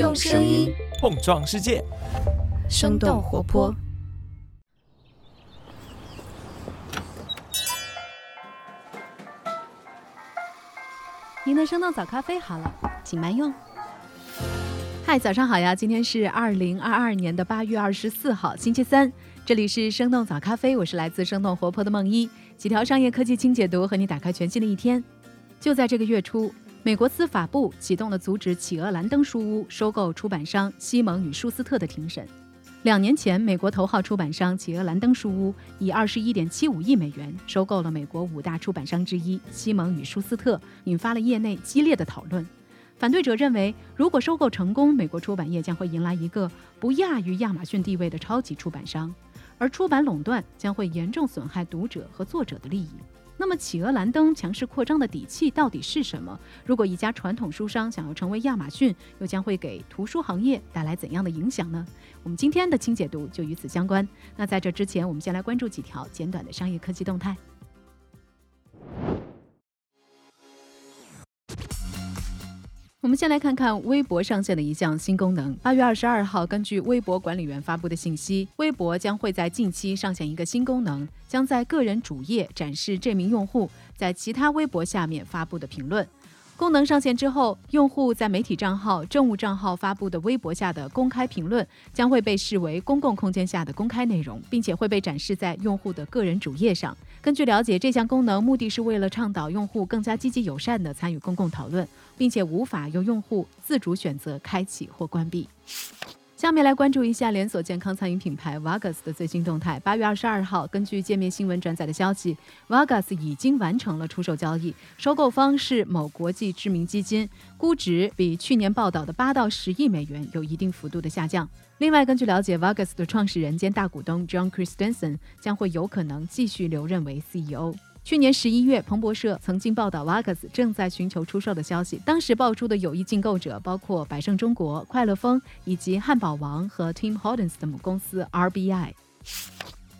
用声音碰撞世界，生动活泼。您的生动早咖啡好了，请慢用。嗨，早上好呀！今天是二零二二年的八月二十四号，星期三。这里是生动早咖啡，我是来自生动活泼的梦一。几条商业科技轻解读，和你打开全新的一天。就在这个月初，美国司法部启动了阻止企鹅兰登书屋收购出版商西蒙与舒斯特的庭审。两年前，美国头号出版商企鹅兰登书屋以二十一点七五亿美元收购了美国五大出版商之一西蒙与舒斯特，引发了业内激烈的讨论。反对者认为，如果收购成功，美国出版业将会迎来一个不亚于亚马逊地位的超级出版商，而出版垄断将会严重损害读者和作者的利益。那么，企鹅兰登强势扩张的底气到底是什么？如果一家传统书商想要成为亚马逊，又将会给图书行业带来怎样的影响呢？我们今天的清解读就与此相关。那在这之前，我们先来关注几条简短的商业科技动态。我们先来看看微博上线的一项新功能。八月二十二号，根据微博管理员发布的信息，微博将会在近期上线一个新功能，将在个人主页展示这名用户在其他微博下面发布的评论。功能上线之后，用户在媒体账号、政务账号发布的微博下的公开评论将会被视为公共空间下的公开内容，并且会被展示在用户的个人主页上。根据了解，这项功能目的是为了倡导用户更加积极友善地参与公共讨论，并且无法由用户自主选择开启或关闭。下面来关注一下连锁健康餐饮品牌 Vagas 的最新动态。八月二十二号，根据界面新闻转载的消息，Vagas 已经完成了出售交易，收购方是某国际知名基金，估值比去年报道的八到十亿美元有一定幅度的下降。另外，根据了解，Vagas 的创始人兼大股东 John Christensen 将会有可能继续留任为 CEO。去年十一月，彭博社曾经报道 Vagas 正在寻求出售的消息。当时爆出的有意竞购者包括百胜中国、快乐风以及汉堡王和 Tim Hortons 的母公司 RBI。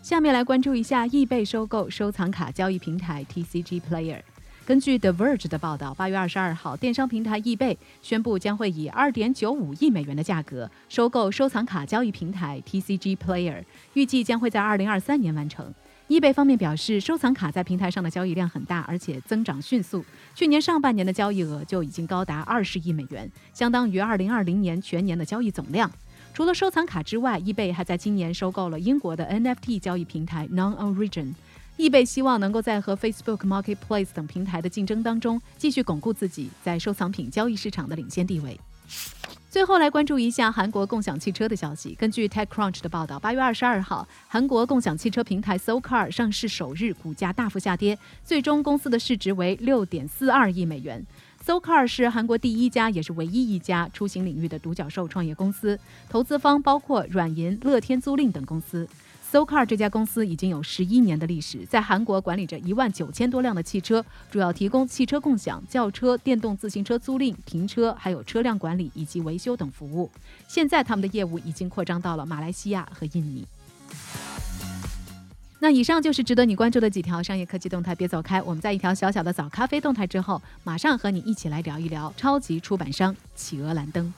下面来关注一下易贝收购收藏卡交易平台 TCG Player。根据 The Verge 的报道，八月二十二号，电商平台易贝宣布将会以二点九五亿美元的价格收购收藏卡交易平台 TCG Player，预计将会在二零二三年完成。易贝方面表示，收藏卡在平台上的交易量很大，而且增长迅速。去年上半年的交易额就已经高达二十亿美元，相当于二零二零年全年的交易总量。除了收藏卡之外，易贝还在今年收购了英国的 NFT 交易平台 NonOrigin。易贝希望能够在和 Facebook Marketplace 等平台的竞争当中，继续巩固自己在收藏品交易市场的领先地位。最后来关注一下韩国共享汽车的消息。根据 TechCrunch 的报道，八月二十二号，韩国共享汽车平台 SoCar 上市首日，股价大幅下跌，最终公司的市值为六点四二亿美元。SoCar 是韩国第一家，也是唯一一家出行领域的独角兽创业公司，投资方包括软银、乐天租赁等公司。SoCar 这家公司已经有十一年的历史，在韩国管理着一万九千多辆的汽车，主要提供汽车共享、轿车、电动自行车租赁、停车，还有车辆管理以及维修等服务。现在他们的业务已经扩张到了马来西亚和印尼。那以上就是值得你关注的几条商业科技动态，别走开。我们在一条小小的早咖啡动态之后，马上和你一起来聊一聊超级出版商企鹅兰登。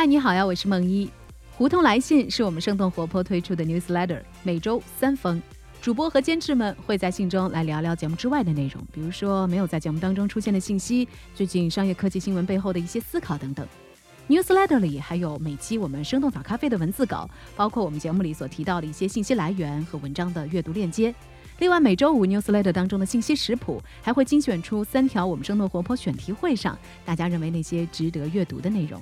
嗨，你好呀，我是梦一。胡同来信是我们生动活泼推出的 newsletter，每周三封。主播和监制们会在信中来聊聊节目之外的内容，比如说没有在节目当中出现的信息，最近商业科技新闻背后的一些思考等等。newsletter 里还有每期我们生动早咖啡的文字稿，包括我们节目里所提到的一些信息来源和文章的阅读链接。另外，每周五 newsletter 当中的信息食谱还会精选出三条我们生动活泼选题会上大家认为那些值得阅读的内容。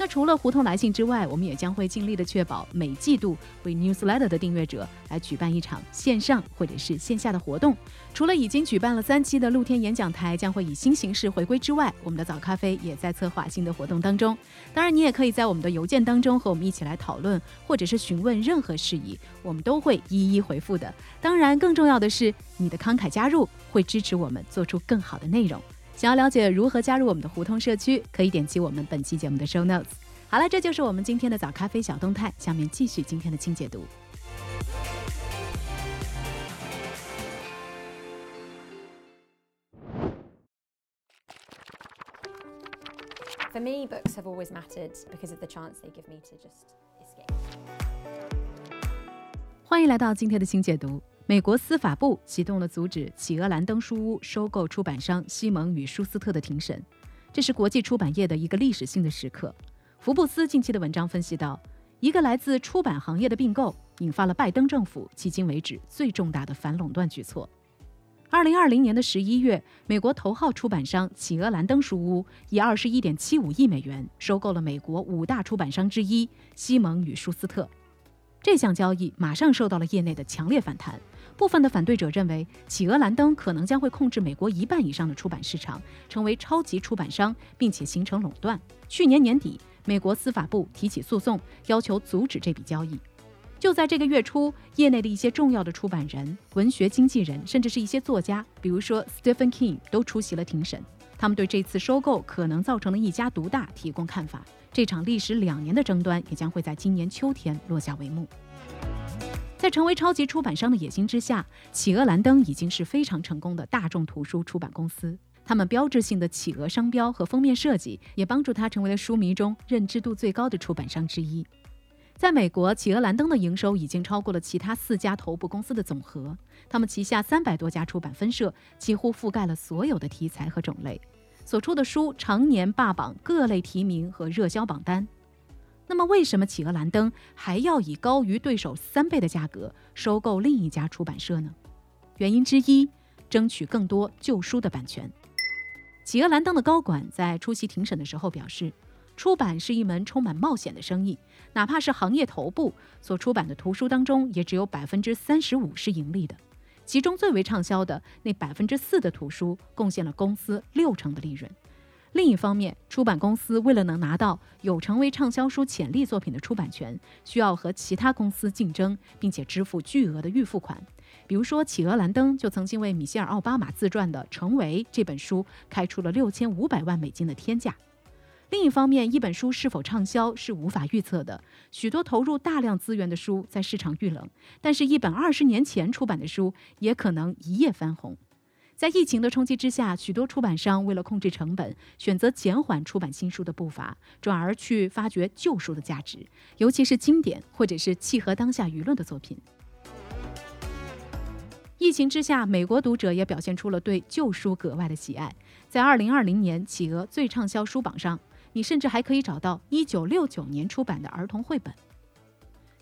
那除了胡同来信之外，我们也将会尽力的确保每季度为 newsletter 的订阅者来举办一场线上或者是线下的活动。除了已经举办了三期的露天演讲台将会以新形式回归之外，我们的早咖啡也在策划新的活动当中。当然，你也可以在我们的邮件当中和我们一起来讨论，或者是询问任何事宜，我们都会一一回复的。当然，更重要的是你的慷慨加入会支持我们做出更好的内容。想要了解如何加入我们的胡同社区可以点击我们本期节目的 show notes 好了这就是我们今天的早咖啡小动态下面继续今天的清解读 for me books have always mattered because of the chance they give me to just escape 欢迎来到今天的清解读美国司法部启动了阻止企鹅兰登书屋收购出版商西蒙与舒斯特的庭审，这是国际出版业的一个历史性的时刻。福布斯近期的文章分析到，一个来自出版行业的并购，引发了拜登政府迄今为止最重大的反垄断举措。二零二零年的十一月，美国头号出版商企鹅兰登书屋以二十一点七五亿美元收购了美国五大出版商之一西蒙与舒斯特。这项交易马上受到了业内的强烈反弹。部分的反对者认为，企鹅兰登可能将会控制美国一半以上的出版市场，成为超级出版商，并且形成垄断。去年年底，美国司法部提起诉讼，要求阻止这笔交易。就在这个月初，业内的一些重要的出版人、文学经纪人，甚至是一些作家，比如说 Stephen King，都出席了庭审。他们对这次收购可能造成的一家独大提供看法。这场历时两年的争端也将会在今年秋天落下帷幕。在成为超级出版商的野心之下，企鹅兰登已经是非常成功的大众图书出版公司。他们标志性的企鹅商标和封面设计，也帮助它成为了书迷中认知度最高的出版商之一。在美国，企鹅兰登的营收已经超过了其他四家头部公司的总和。他们旗下三百多家出版分社，几乎覆盖了所有的题材和种类，所出的书常年霸榜各类提名和热销榜单。那么，为什么企鹅兰登还要以高于对手三倍的价格收购另一家出版社呢？原因之一，争取更多旧书的版权。企鹅兰登的高管在出席庭审的时候表示，出版是一门充满冒险的生意，哪怕是行业头部所出版的图书当中，也只有百分之三十五是盈利的，其中最为畅销的那百分之四的图书，贡献了公司六成的利润。另一方面，出版公司为了能拿到有成为畅销书潜力作品的出版权，需要和其他公司竞争，并且支付巨额的预付款。比如说，企鹅兰登就曾经为米歇尔·奥巴马自传的《成为》这本书开出了六千五百万美金的天价。另一方面，一本书是否畅销是无法预测的，许多投入大量资源的书在市场遇冷，但是，一本二十年前出版的书也可能一夜翻红。在疫情的冲击之下，许多出版商为了控制成本，选择减缓出版新书的步伐，转而去发掘旧书的价值，尤其是经典或者是契合当下舆论的作品。疫情之下，美国读者也表现出了对旧书格外的喜爱。在2020年企鹅最畅销书榜上，你甚至还可以找到1969年出版的儿童绘本。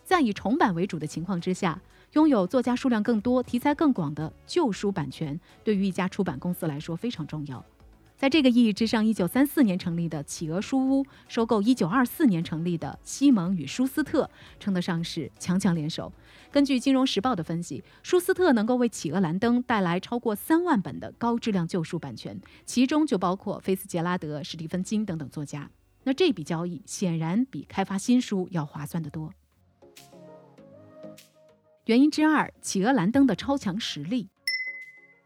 在以重版为主的情况之下。拥有作家数量更多、题材更广的旧书版权，对于一家出版公司来说非常重要。在这个意义之上，一九三四年成立的企鹅书屋收购一九二四年成立的西蒙与舒斯特，称得上是强强联手。根据《金融时报》的分析，舒斯特能够为企鹅兰登带来超过三万本的高质量旧书版权，其中就包括菲茨杰拉德、史蒂芬金等等作家。那这笔交易显然比开发新书要划算得多。原因之二，企鹅兰登的超强实力。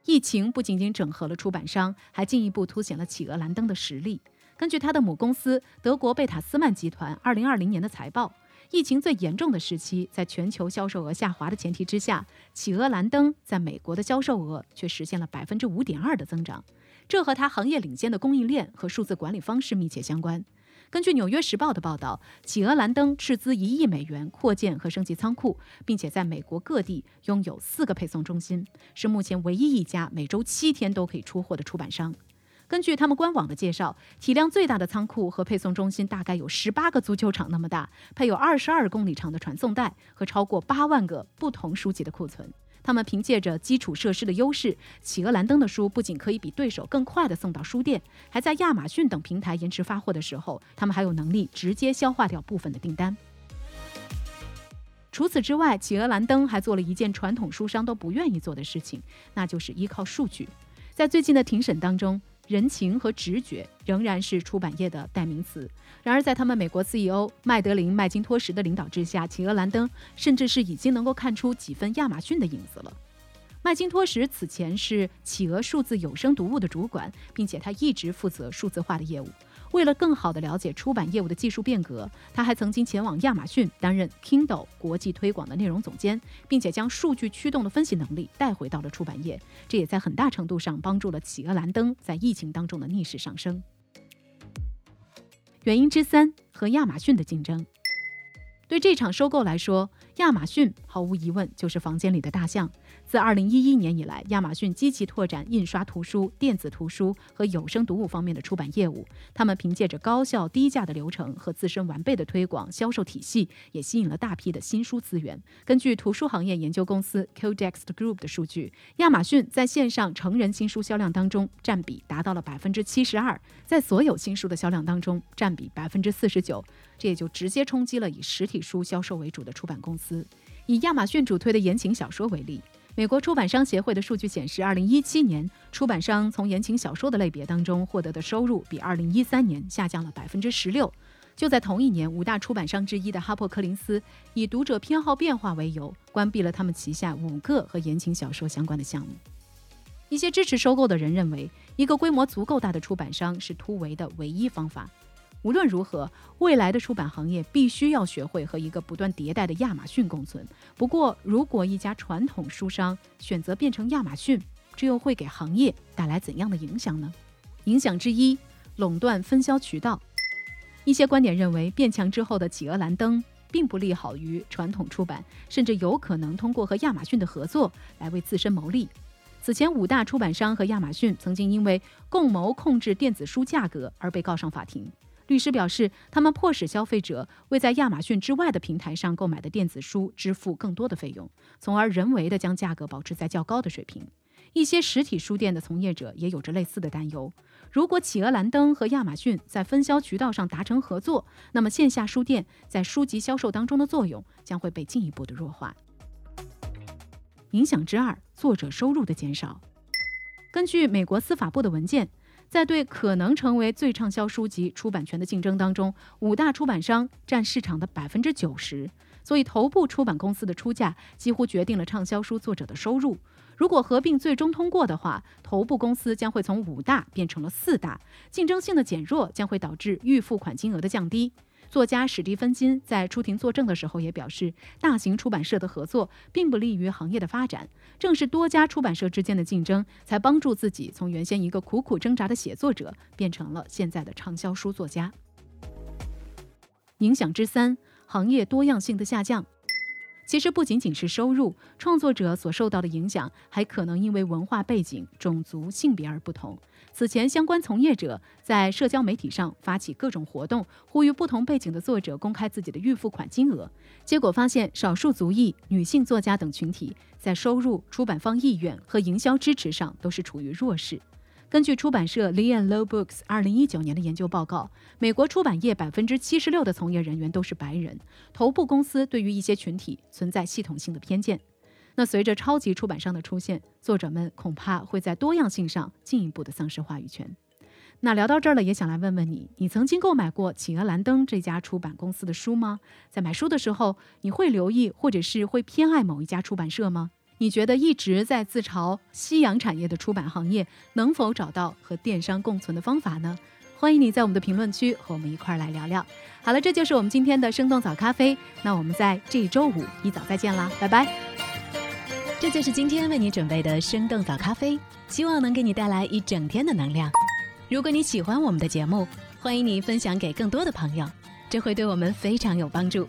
疫情不仅仅整合了出版商，还进一步凸显了企鹅兰登的实力。根据他的母公司德国贝塔斯曼集团二零二零年的财报，疫情最严重的时期，在全球销售额下滑的前提之下，企鹅兰登在美国的销售额却实现了百分之五点二的增长。这和它行业领先的供应链和数字管理方式密切相关。根据《纽约时报》的报道，企鹅兰登斥资一亿美元扩建和升级仓库，并且在美国各地拥有四个配送中心，是目前唯一一家每周七天都可以出货的出版商。根据他们官网的介绍，体量最大的仓库和配送中心大概有十八个足球场那么大，配有二十二公里长的传送带和超过八万个不同书籍的库存。他们凭借着基础设施的优势，企鹅兰登的书不仅可以比对手更快地送到书店，还在亚马逊等平台延迟发货的时候，他们还有能力直接消化掉部分的订单。除此之外，企鹅兰登还做了一件传统书商都不愿意做的事情，那就是依靠数据。在最近的庭审当中。人情和直觉仍然是出版业的代名词。然而，在他们美国 CEO 麦德林·麦金托什的领导之下，企鹅兰登甚至是已经能够看出几分亚马逊的影子了。麦金托什此前是企鹅数字有声读物的主管，并且他一直负责数字化的业务。为了更好地了解出版业务的技术变革，他还曾经前往亚马逊担任 Kindle 国际推广的内容总监，并且将数据驱动的分析能力带回到了出版业。这也在很大程度上帮助了企鹅兰登在疫情当中的逆势上升。原因之三和亚马逊的竞争。对这场收购来说，亚马逊毫无疑问就是房间里的大象。自2011年以来，亚马逊积极拓展印刷图书、电子图书和有声读物方面的出版业务。他们凭借着高效低价的流程和自身完备的推广销售体系，也吸引了大批的新书资源。根据图书行业研究公司 Codex Group 的数据，亚马逊在线上成人新书销量当中占比达到了百分之七十二，在所有新书的销量当中占比百分之四十九。这也就直接冲击了以实体书销售为主的出版公司。以亚马逊主推的言情小说为例，美国出版商协会的数据显示，二零一七年出版商从言情小说的类别当中获得的收入比二零一三年下降了百分之十六。就在同一年，五大出版商之一的哈珀柯林斯以读者偏好变化为由，关闭了他们旗下五个和言情小说相关的项目。一些支持收购的人认为，一个规模足够大的出版商是突围的唯一方法。无论如何，未来的出版行业必须要学会和一个不断迭代的亚马逊共存。不过，如果一家传统书商选择变成亚马逊，这又会给行业带来怎样的影响呢？影响之一，垄断分销渠道。一些观点认为，变强之后的企鹅蓝灯并不利好于传统出版，甚至有可能通过和亚马逊的合作来为自身谋利。此前，五大出版商和亚马逊曾经因为共谋控制电子书价格而被告上法庭。律师表示，他们迫使消费者为在亚马逊之外的平台上购买的电子书支付更多的费用，从而人为的将价格保持在较高的水平。一些实体书店的从业者也有着类似的担忧：如果企鹅蓝灯和亚马逊在分销渠道上达成合作，那么线下书店在书籍销售当中的作用将会被进一步的弱化。影响之二，作者收入的减少。根据美国司法部的文件。在对可能成为最畅销书籍出版权的竞争当中，五大出版商占市场的百分之九十，所以头部出版公司的出价几乎决定了畅销书作者的收入。如果合并最终通过的话，头部公司将会从五大变成了四大，竞争性的减弱将会导致预付款金额的降低。作家史蒂芬金在出庭作证的时候也表示，大型出版社的合作并不利于行业的发展。正是多家出版社之间的竞争，才帮助自己从原先一个苦苦挣扎的写作者，变成了现在的畅销书作家。影响之三，行业多样性的下降。其实不仅仅是收入，创作者所受到的影响还可能因为文化背景、种族、性别而不同。此前，相关从业者在社交媒体上发起各种活动，呼吁不同背景的作者公开自己的预付款金额。结果发现，少数族裔、女性作家等群体在收入、出版方意愿和营销支持上都是处于弱势。根据出版社 Lean Low Books 二零一九年的研究报告，美国出版业百分之七十六的从业人员都是白人。头部公司对于一些群体存在系统性的偏见。那随着超级出版商的出现，作者们恐怕会在多样性上进一步的丧失话语权。那聊到这儿了，也想来问问你：你曾经购买过企鹅蓝灯这家出版公司的书吗？在买书的时候，你会留意或者是会偏爱某一家出版社吗？你觉得一直在自嘲夕阳产业的出版行业能否找到和电商共存的方法呢？欢迎你在我们的评论区和我们一块儿来聊聊。好了，这就是我们今天的生动早咖啡。那我们在这周五一早再见啦，拜拜。这就是今天为你准备的生动早咖啡，希望能给你带来一整天的能量。如果你喜欢我们的节目，欢迎你分享给更多的朋友，这会对我们非常有帮助。